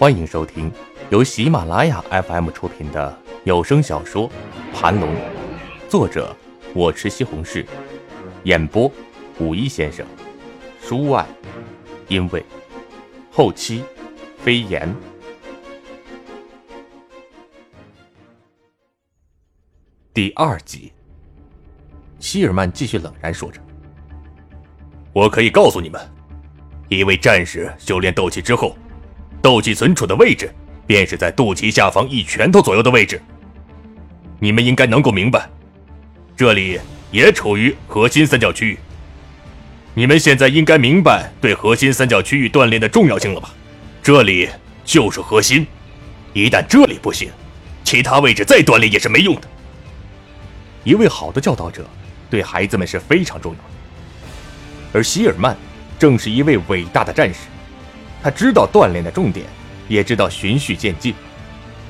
欢迎收听由喜马拉雅 FM 出品的有声小说《盘龙》，作者我吃西红柿，演播五一先生，书外因为后期飞檐。第二集，希尔曼继续冷然说着：“我可以告诉你们，一位战士修炼斗气之后，斗气存储的位置便是在肚脐下方一拳头左右的位置。你们应该能够明白，这里也处于核心三角区域。你们现在应该明白对核心三角区域锻炼的重要性了吧？这里就是核心，一旦这里不行，其他位置再锻炼也是没用的。”一位好的教导者，对孩子们是非常重要的。而希尔曼正是一位伟大的战士，他知道锻炼的重点，也知道循序渐进。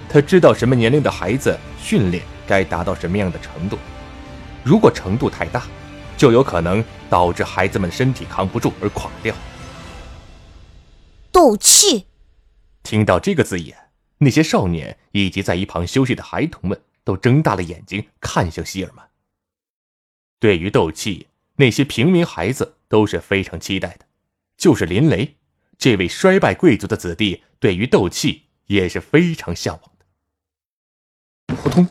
他知道什么年龄的孩子训练该达到什么样的程度。如果程度太大，就有可能导致孩子们身体扛不住而垮掉。斗气。听到这个字眼，那些少年以及在一旁休息的孩童们。都睁大了眼睛看向希尔曼。对于斗气，那些平民孩子都是非常期待的，就是林雷这位衰败贵族的子弟，对于斗气也是非常向往的。扑通，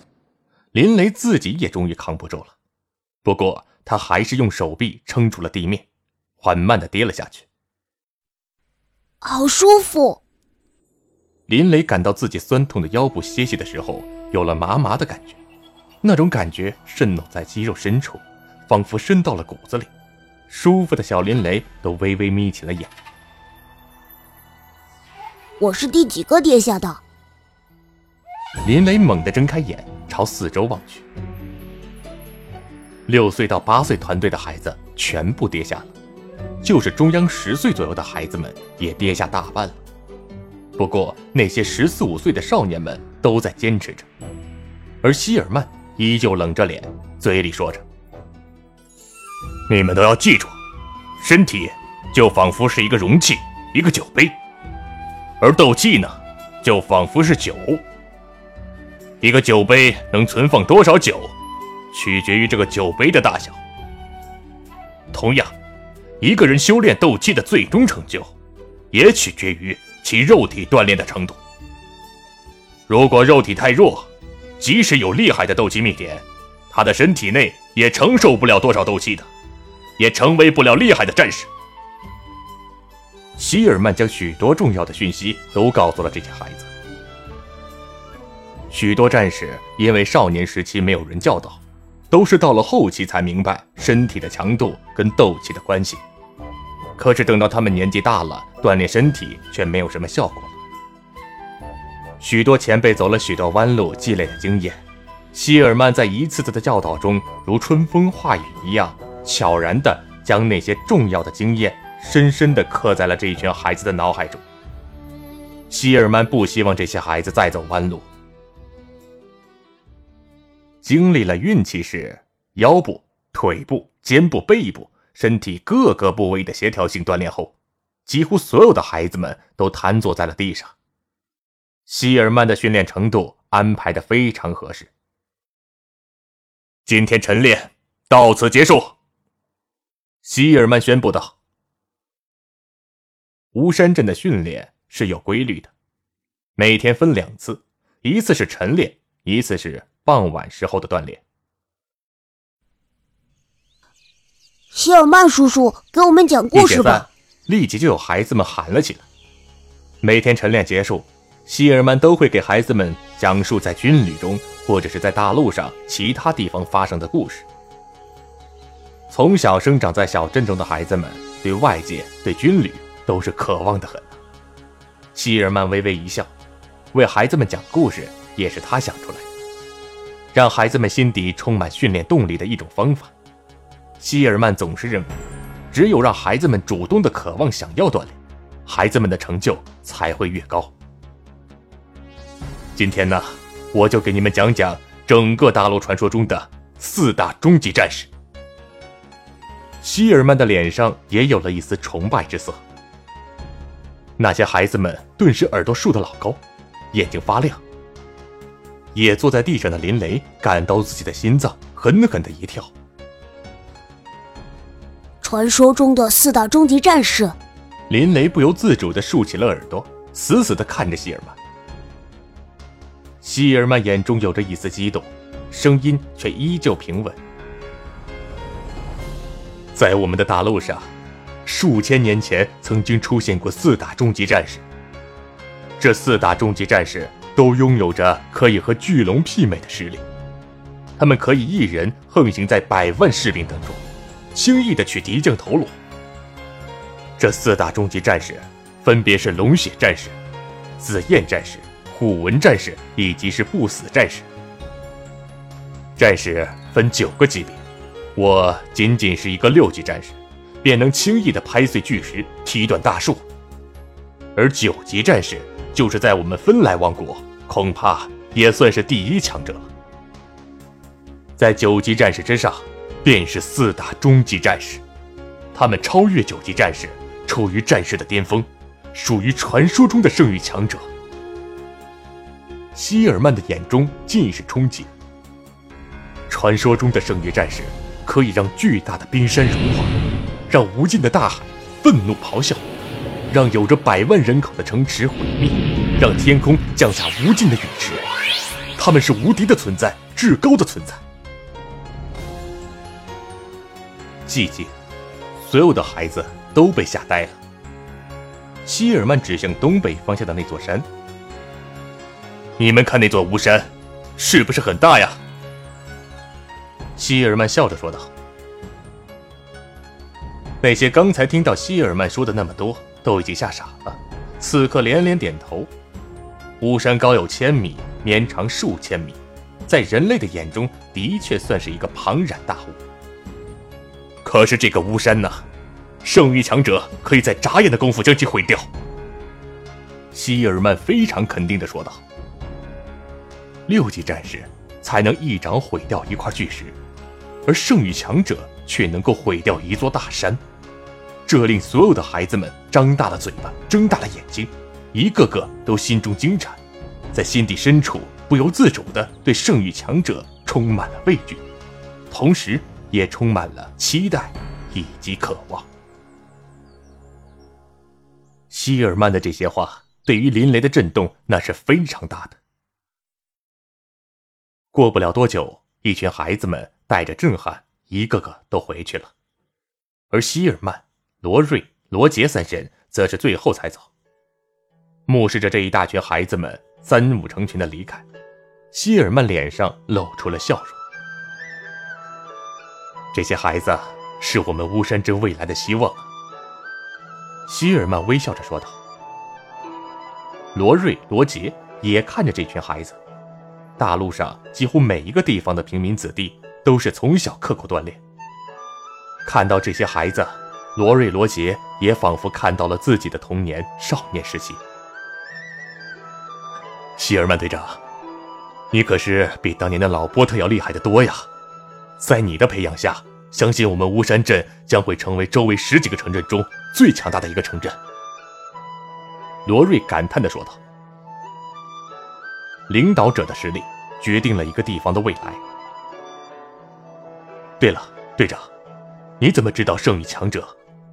林雷自己也终于扛不住了，不过他还是用手臂撑住了地面，缓慢的跌了下去。好舒服。林雷感到自己酸痛的腰部歇息的时候。有了麻麻的感觉，那种感觉渗透在肌肉深处，仿佛深到了骨子里。舒服的小林雷都微微眯起了眼。我是第几个跌下的？林雷猛地睁开眼，朝四周望去。六岁到八岁团队的孩子全部跌下了，就是中央十岁左右的孩子们也跌下大半了。不过那些十四五岁的少年们都在坚持着。而希尔曼依旧冷着脸，嘴里说着：“你们都要记住，身体就仿佛是一个容器，一个酒杯，而斗气呢，就仿佛是酒。一个酒杯能存放多少酒，取决于这个酒杯的大小。同样，一个人修炼斗气的最终成就，也取决于其肉体锻炼的程度。如果肉体太弱，即使有厉害的斗气秘典，他的身体内也承受不了多少斗气的，也成为不了厉害的战士。希尔曼将许多重要的讯息都告诉了这些孩子。许多战士因为少年时期没有人教导，都是到了后期才明白身体的强度跟斗气的关系。可是等到他们年纪大了，锻炼身体却没有什么效果。许多前辈走了许多弯路，积累的经验，希尔曼在一次次的教导中，如春风化雨一样，悄然地将那些重要的经验深深地刻在了这一群孩子的脑海中。希尔曼不希望这些孩子再走弯路。经历了运气式腰部、腿部、肩部、背部身体各个部位的协调性锻炼后，几乎所有的孩子们都瘫坐在了地上。希尔曼的训练程度安排的非常合适。今天晨练到此结束。希尔曼宣布道：“巫山镇的训练是有规律的，每天分两次，一次是晨练，一次是傍晚时候的锻炼。”希尔曼叔叔给我们讲故事吧！立即就有孩子们喊了起来。每天晨练结束。希尔曼都会给孩子们讲述在军旅中，或者是在大陆上其他地方发生的故事。从小生长在小镇中的孩子们，对外界、对军旅都是渴望的很。希尔曼微微一笑，为孩子们讲故事也是他想出来的，让孩子们心底充满训练动力的一种方法。希尔曼总是认为，只有让孩子们主动的渴望、想要锻炼，孩子们的成就才会越高。今天呢，我就给你们讲讲整个大陆传说中的四大终极战士。希尔曼的脸上也有了一丝崇拜之色。那些孩子们顿时耳朵竖得老高，眼睛发亮。也坐在地上的林雷感到自己的心脏狠狠的一跳。传说中的四大终极战士，林雷不由自主的竖起了耳朵，死死的看着希尔曼。希尔曼眼中有着一丝激动，声音却依旧平稳。在我们的大陆上，数千年前曾经出现过四大终极战士。这四大终极战士都拥有着可以和巨龙媲美的实力，他们可以一人横行在百万士兵当中，轻易的取敌将头颅。这四大终极战士分别是龙血战士、紫焰战士、虎纹战士以及是不死战士。战士分九个级别。我仅仅是一个六级战士，便能轻易的拍碎巨石，踢断大树。而九级战士就是在我们芬莱王国，恐怕也算是第一强者了。在九级战士之上，便是四大终极战士，他们超越九级战士，处于战士的巅峰，属于传说中的圣域强者。希尔曼的眼中尽是憧憬，传说中的圣域战士。可以让巨大的冰山融化，让无尽的大海愤怒咆哮，让有着百万人口的城池毁灭，让天空降下无尽的陨石。他们是无敌的存在，至高的存在。寂静，所有的孩子都被吓呆了。希尔曼指向东北方向的那座山：“你们看那座巫山，是不是很大呀？”希尔曼笑着说道：“那些刚才听到希尔曼说的那么多，都已经吓傻了，此刻连连点头。巫山高有千米，绵长数千米，在人类的眼中，的确算是一个庞然大物。可是这个巫山呢，圣域强者可以在眨眼的功夫将其毁掉。”希尔曼非常肯定的说道：“六级战士才能一掌毁掉一块巨石。”而圣域强者却能够毁掉一座大山，这令所有的孩子们张大了嘴巴，睁大了眼睛，一个个都心中惊颤，在心底深处不由自主地对圣域强者充满了畏惧，同时也充满了期待以及渴望。希尔曼的这些话对于林雷的震动那是非常大的。过不了多久，一群孩子们。带着震撼，一个个都回去了，而希尔曼、罗瑞、罗杰三人则是最后才走。目视着这一大群孩子们三五成群的离开，希尔曼脸上露出了笑容。这些孩子是我们巫山镇未来的希望！希尔曼微笑着说道。罗瑞、罗杰也看着这群孩子，大陆上几乎每一个地方的平民子弟。都是从小刻苦锻炼。看到这些孩子，罗瑞、罗杰也仿佛看到了自己的童年、少年时期。希尔曼队长，你可是比当年的老波特要厉害的多呀！在你的培养下，相信我们巫山镇将会成为周围十几个城镇中最强大的一个城镇。罗瑞感叹地说道：“领导者的实力决定了一个地方的未来。”对了，队长，你怎么知道圣域强者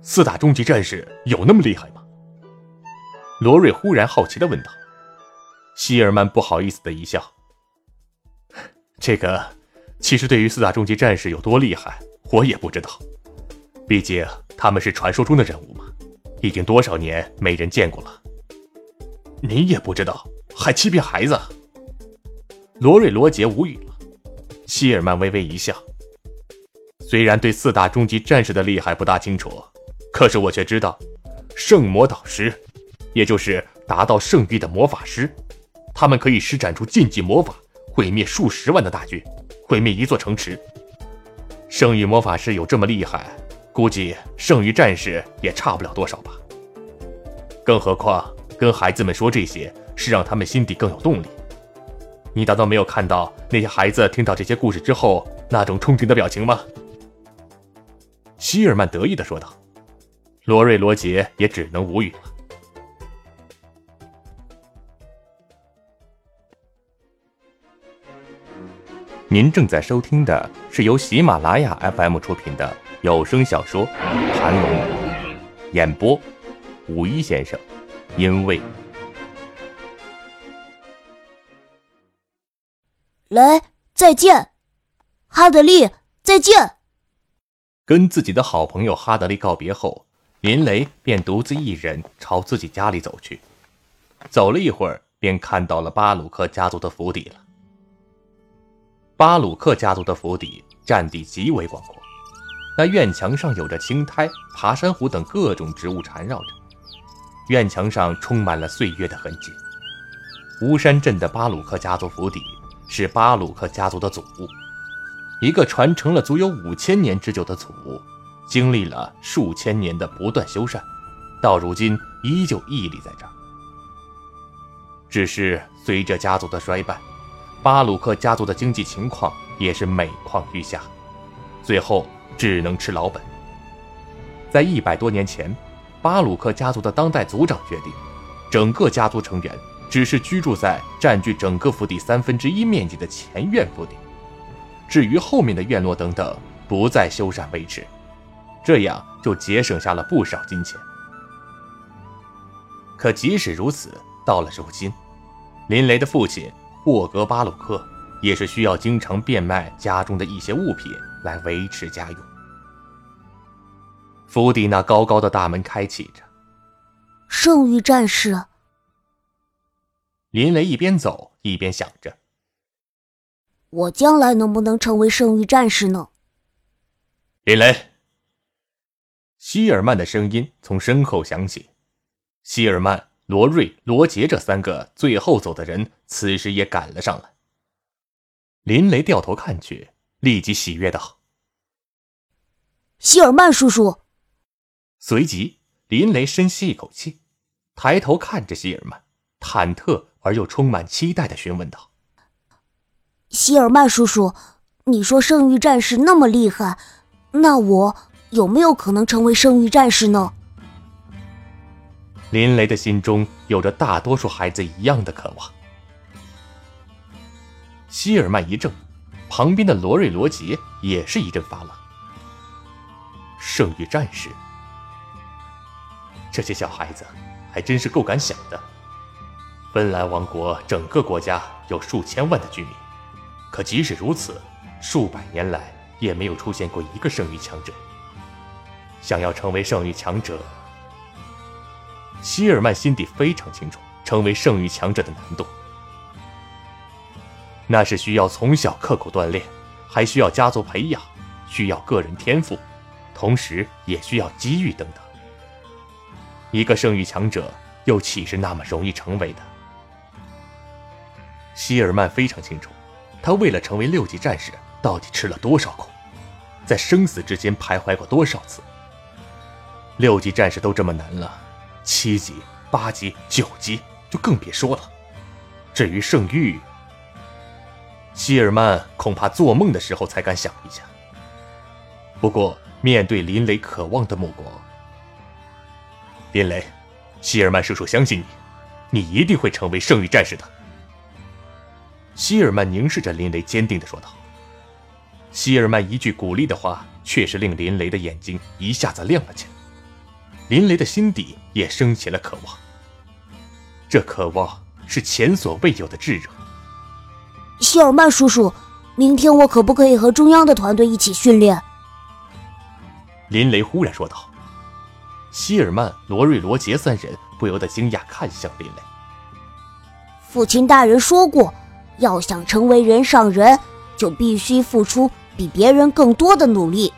四大终极战士有那么厉害吗？罗瑞忽然好奇的问道。希尔曼不好意思的一笑：“ 这个，其实对于四大终极战士有多厉害，我也不知道。毕竟他们是传说中的人物嘛，已经多少年没人见过了。你也不知道，还欺骗孩子？”罗瑞、罗杰无语了。希尔曼微微一笑。虽然对四大终极战士的厉害不大清楚，可是我却知道，圣魔导师，也就是达到圣域的魔法师，他们可以施展出禁忌魔法，毁灭数十万的大军，毁灭一座城池。圣域魔法师有这么厉害，估计圣域战士也差不了多少吧。更何况跟孩子们说这些，是让他们心底更有动力。你难道没有看到那些孩子听到这些故事之后那种憧憬的表情吗？希尔曼得意的说道：“罗瑞罗杰也只能无语了。您正在收听的是由喜马拉雅 fm 出品的有声小说盘龙演播五一先生因为。来再见哈德利再见。跟自己的好朋友哈德利告别后林雷便独自一人朝自己家里走去。走了一会儿，便看到了巴鲁克家族的府邸了。巴鲁克家族的府邸占地极为广阔，那院墙上有着青苔、爬山虎等各种植物缠绕着，院墙上充满了岁月的痕迹。巫山镇的巴鲁克家族府邸是巴鲁克家族的祖屋，一个传承了足有五千年之久的祖屋，经历了数千年的不断修缮，到如今依旧屹立在这儿。只是随着家族的衰败，巴鲁克家族的经济情况也是每况愈下，最后只能吃老本。在一百多年前，巴鲁克家族的当代族长决定，整个家族成员只是居住在占据整个府邸三分之一面积的前院府邸，至于后面的院落等等，不再修缮维持，这样就节省下了不少金钱。可即使如此，到了如今，林雷的父亲霍格巴鲁克也是需要经常变卖家中的一些物品来维持家用。府邸那高高的大门开启着，圣域战士。林雷一边走一边想着：我将来能不能成为圣域战士呢？林雷，希尔曼的声音从身后响起，希尔曼。罗瑞、罗杰这三个最后走的人，此时也赶了上来。林雷掉头看去，立即喜悦道：“希尔曼叔叔。”随即，林雷深吸一口气，抬头看着希尔曼，忐忑而又充满期待的询问道：“希尔曼叔叔，你说圣域战士那么厉害，那我有没有可能成为圣域战士呢？”林雷的心中有着大多数孩子一样的渴望。希尔曼一怔，旁边的罗瑞、罗杰也是一阵发愣。圣域战士，这些小孩子还真是够敢想的。芬兰王国整个国家有数千万的居民，可即使如此，数百年来也没有出现过一个圣域强者。想要成为圣域强者。希尔曼心底非常清楚，成为圣域强者的难度，那是需要从小刻苦锻炼，还需要家族培养，需要个人天赋，同时也需要机遇等等。一个圣域强者又岂是那么容易成为的？希尔曼非常清楚，他为了成为六级战士，到底吃了多少苦，在生死之间徘徊过多少次。六级战士都这么难了。七级、八级、九级就更别说了。至于圣域，希尔曼恐怕做梦的时候才敢想一下。不过，面对林雷渴望的目光，林雷，希尔曼叔叔相信你，你一定会成为圣域战士的。希尔曼凝视着林雷，坚定的说道。希尔曼一句鼓励的话，确实令林雷的眼睛一下子亮了起来。林雷的心底也升起了渴望，这渴望是前所未有的炙热。希尔曼叔叔，明天我可不可以和中央的团队一起训练？林雷忽然说道。希尔曼、罗瑞、罗杰三人不由得惊讶看向林雷。父亲大人说过，要想成为人上人，就必须付出比别人更多的努力。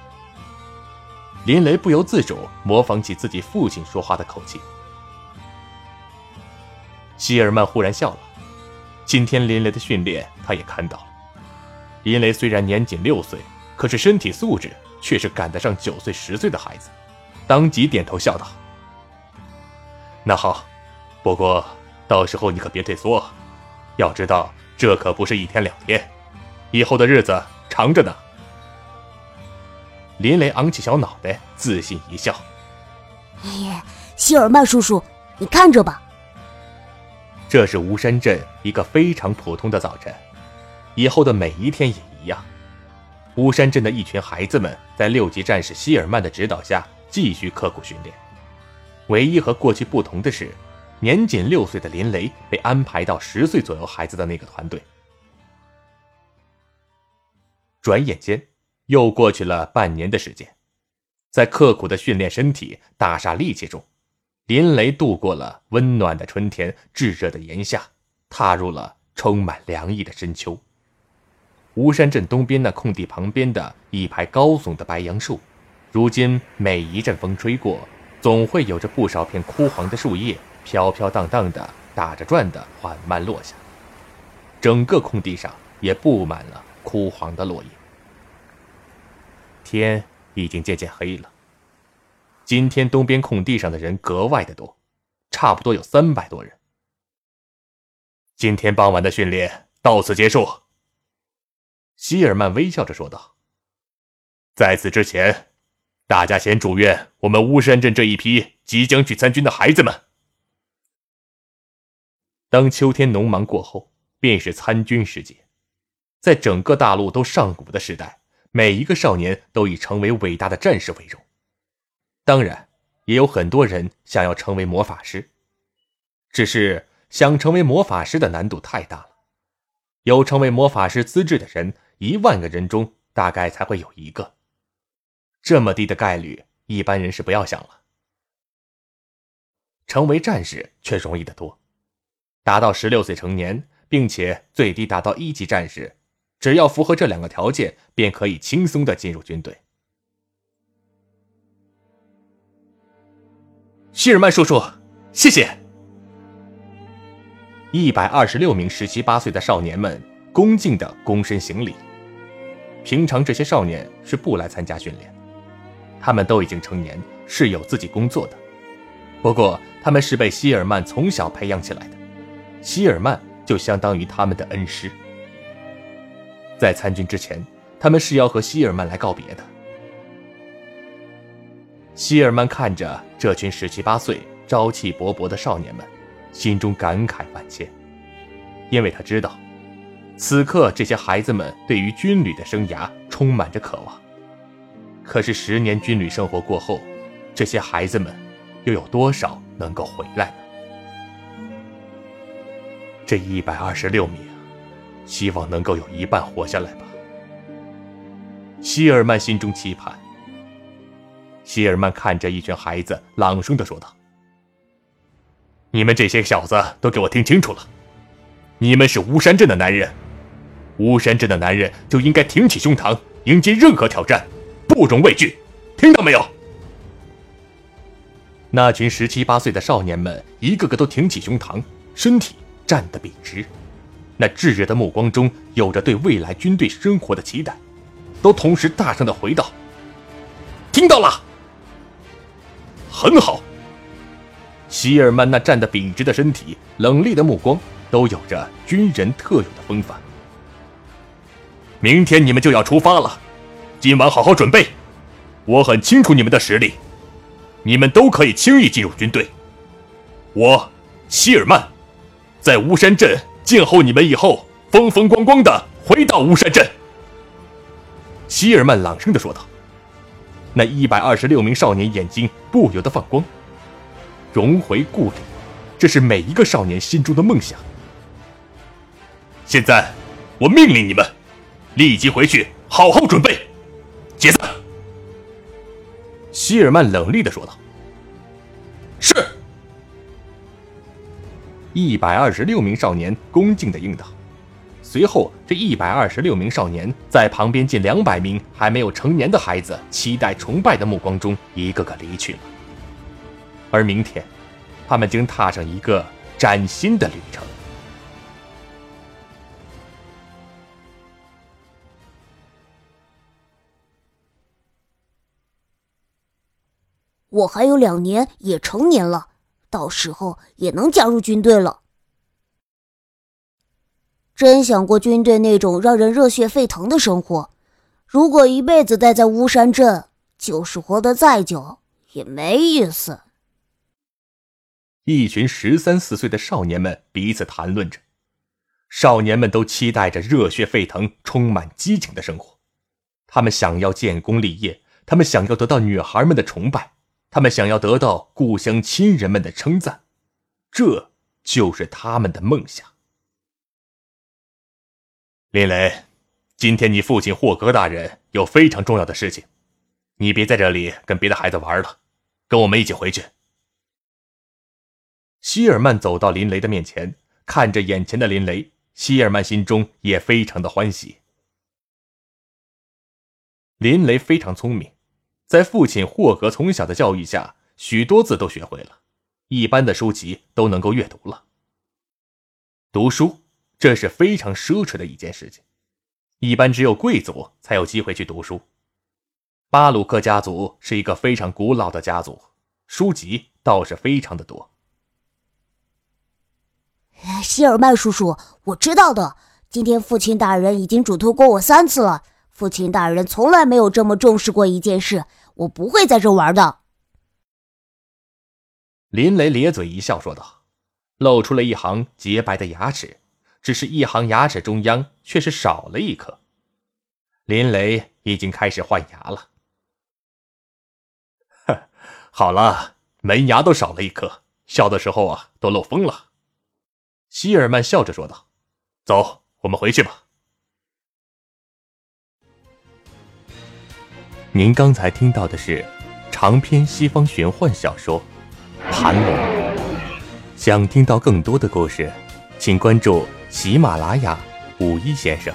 林雷不由自主模仿起自己父亲说话的口气。希尔曼忽然笑了。今天林雷的训练，他也看到了。林雷虽然年仅六岁，可是身体素质却是赶得上九岁、十岁的孩子，当即点头笑道：“那好，不过到时候你可别退缩，要知道这可不是一天两天，以后的日子长着呢。”林雷昂起小脑袋，自信一笑：“哎，希尔曼叔叔，你看着吧。”这是巫山镇一个非常普通的早晨，以后的每一天也一一样。巫山镇的一群孩子们在六级战士希尔曼的指导下继续刻苦训练。唯一和过去不同的是，年仅六岁的林雷被安排到十岁左右孩子的那个团队。转眼间，又过去了半年的时间，在刻苦的训练身体、大煞力气中，林雷度过了温暖的春天、炙热的炎夏，踏入了充满凉意的深秋。吴山镇东边那空地旁边的一排高耸的白杨树，如今每一阵风吹过，总会有着不少片枯黄的树叶飘飘荡荡的打着转的缓慢落下。整个空地上也布满了枯黄的落叶。天已经渐渐黑了。今天东边空地上的人格外的多，差不多有三百多人。今天傍晚的训练到此结束。希尔曼微笑着说道：“在此之前，大家先祝愿我们巫山镇这一批即将去参军的孩子们。当秋天农忙过后，便是参军时节。在整个大陆都上古的时代，每一个少年都以成为伟大的战士为荣。当然，也有很多人想要成为魔法师，只是想成为魔法师的难度太大了。有成为魔法师资质的人。”一万个人中，大概才会有一个。这么低的概率，一般人是不要想了。成为战士却容易得多，达到十六岁成年，并且最低达到一级战士，只要符合这两个条件，便可以轻松的进入军队。希尔曼叔叔，谢谢。一百二十六名十七八岁的少年们恭敬的躬身行礼。平常这些少年是不来参加训练，他们都已经成年，是有自己工作的。不过他们是被希尔曼从小培养起来的，希尔曼就相当于他们的恩师。在参军之前，他们是要和希尔曼来告别的。希尔曼看着这群十七八岁、朝气勃勃的少年们，心中感慨万千，因为他知道。此刻，这些孩子们对于军旅的生涯充满着渴望。可是，十年军旅生活过后，这些孩子们又有多少能够回来呢？这一百二十六名，希望能够有一半活下来吧。希尔曼心中期盼。希尔曼看着一群孩子，朗声的说道：“你们这些小子都给我听清楚了，你们是巫山镇的男人。”巫山镇的男人就应该挺起胸膛，迎接任何挑战，不容畏惧，听到没有？那群十七八岁的少年们，一个个都挺起胸膛，身体站得笔直，那炙热的目光中有着对未来军队生活的期待，都同时大声的回道：“听到了，很好。”希尔曼那站得笔直的身体，冷厉的目光，都有着军人特有的风范。明天你们就要出发了，今晚好好准备。我很清楚你们的实力，你们都可以轻易进入军队。我，希尔曼，在巫山镇静候你们以后，风风光光的回到巫山镇。希尔曼朗声的说道。那一百二十六名少年眼睛不由得放光。荣回故里，这是每一个少年心中的梦想。现在，我命令你们。立即回去，好好准备，解散。”希尔曼冷厉的说道。“一百二十六名少年恭敬的应道。随后，这一百二十六名少年在旁边近两百名还没有成年的孩子期待崇拜的目光中，一个个离去了。而明天，他们将踏上一个崭新的旅程。我还有两年也成年了，到时候也能加入军队了。真想过军队那种让人热血沸腾的生活。如果一辈子待在巫山镇，就是活得再久也没意思。一群十三四岁的少年们彼此谈论着，少年们都期待着热血沸腾、充满激情的生活。他们想要建功立业，他们想要得到女孩们的崇拜，他们想要得到故乡亲人们的称赞，这就是他们的梦想。林雷，今天你父亲霍格大人有非常重要的事情，你别在这里跟别的孩子玩了，跟我们一起回去。希尔曼走到林雷的面前，看着眼前的林雷，希尔曼心中也非常的欢喜。林雷非常聪明，在父亲霍格从小的教育下，许多字都学会了，一般的书籍都能够阅读了。读书这是非常奢侈的一件事情，一般只有贵族才有机会去读书。巴鲁克家族是一个非常古老的家族，书籍倒是非常的多。希尔曼叔叔，我知道的，今天父亲大人已经嘱托过我三次了。父亲大人从来没有这么重视过一件事，我不会在这玩的。林雷咧嘴一笑说道，露出了一行洁白的牙齿，只是一行牙齿中央却是少了一颗。林雷已经开始换牙了。哼，好了，门牙都少了一颗，笑的时候啊都漏风了。希尔曼笑着说道：“走，我们回去吧。”您刚才听到的是长篇西方玄幻小说《盘龙》。想听到更多的故事，请关注喜马拉雅五一先生。